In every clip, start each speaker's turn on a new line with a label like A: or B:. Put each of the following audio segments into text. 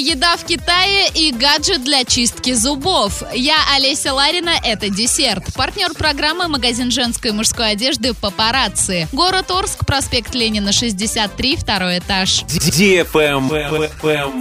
A: еда в Китае и гаджет для чистки зубов. Я Олеся Ларина, это десерт. Партнер программы магазин женской и мужской одежды «Папарацци». Город Орск, проспект Ленина, 63, второй этаж.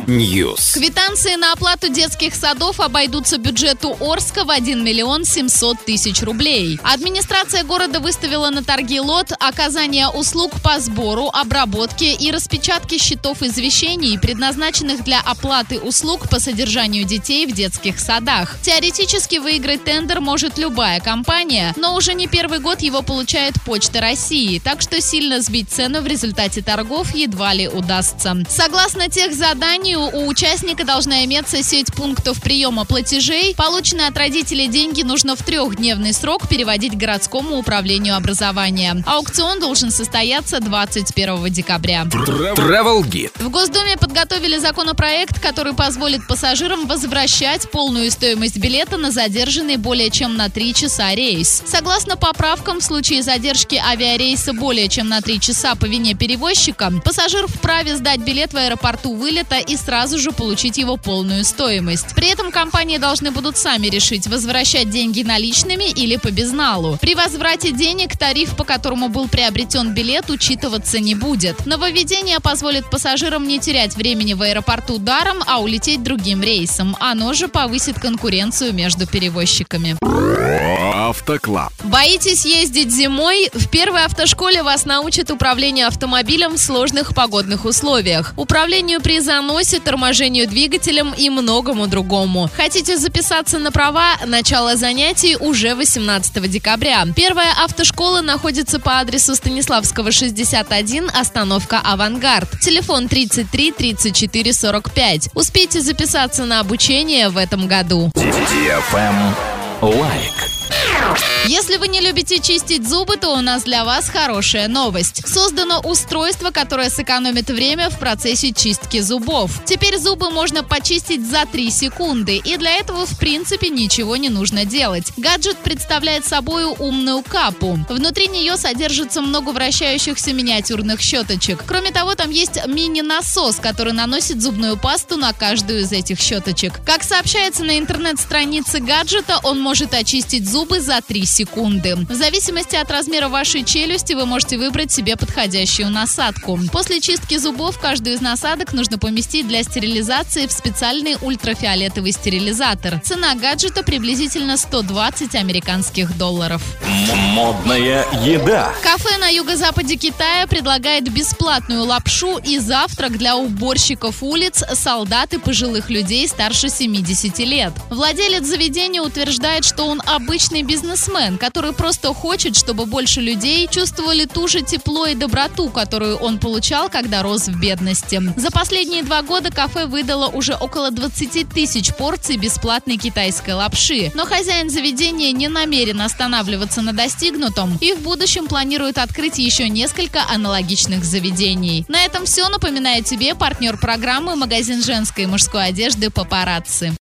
B: News.
A: Квитанции на оплату детских садов обойдутся бюджету Орска в 1 миллион 700 тысяч рублей. Администрация города выставила на торги лот оказание услуг по сбору, обработке и распечатке счетов извещений, предназначенных для оплаты услуг по содержанию детей в детских садах. Теоретически выиграть тендер может любая компания, но уже не первый год его получает Почта России, так что сильно сбить цену в результате торгов едва ли удастся. Согласно тех заданию, у участника должна иметься сеть пунктов приема платежей. Полученные от родителей деньги нужно в трехдневный срок переводить городскому управлению образования. Аукцион должен состояться 21 декабря.
B: Travel Guide.
A: В Госдуме подготовили законопроект, который позволит пассажирам возвращать полную стоимость билета на задержанный более чем на 3 часа рейс. Согласно поправкам, в случае задержки авиарейса более чем на 3 часа по вине перевозчика, пассажир вправе сдать билет в аэропорту вылета и сразу же получить его полную стоимость. При этом компании должны будут сами решить, возвращать деньги наличными или по безналу. При возврате денег тариф, по которому был приобретен билет, учитываться не будет. Нововведение позволит пассажирам не терять времени в аэропорту даром, а улететь другим рейсом. Оно же повысит конкуренцию между перевозчиками.
B: Автоклаб.
A: Боитесь ездить зимой? В первой автошколе вас научат управлению автомобилем в сложных погодных условиях. Управлению при заносе, торможению двигателем и многому другому. Хотите записаться на права? Начало занятий уже 18 декабря. Первая автошкола находится по адресу Станиславского 61, остановка «Авангард». Телефон 33 34 45. Успейте записаться на обучение в этом году.
B: Лайк. Ow!
A: Если вы не любите чистить зубы, то у нас для вас хорошая новость. Создано устройство, которое сэкономит время в процессе чистки зубов. Теперь зубы можно почистить за 3 секунды, и для этого в принципе ничего не нужно делать. Гаджет представляет собой умную капу. Внутри нее содержится много вращающихся миниатюрных щеточек. Кроме того, там есть мини-насос, который наносит зубную пасту на каждую из этих щеточек. Как сообщается на интернет-странице гаджета, он может очистить зубы за 3 секунды. В зависимости от размера вашей челюсти вы можете выбрать себе подходящую насадку. После чистки зубов каждую из насадок нужно поместить для стерилизации в специальный ультрафиолетовый стерилизатор. Цена гаджета приблизительно 120 американских долларов.
B: Модная еда.
A: Кафе на юго-западе Китая предлагает бесплатную лапшу и завтрак для уборщиков улиц, солдат и пожилых людей старше 70 лет. Владелец заведения утверждает, что он обычный бизнесмен, который просто хочет, чтобы больше людей чувствовали ту же тепло и доброту, которую он получал, когда рос в бедности. За последние два года кафе выдало уже около 20 тысяч порций бесплатной китайской лапши. Но хозяин заведения не намерен останавливаться на достигнутом и в будущем планирует открыть еще несколько аналогичных заведений. На этом все. Напоминаю тебе партнер программы магазин женской и мужской одежды «Папарацци».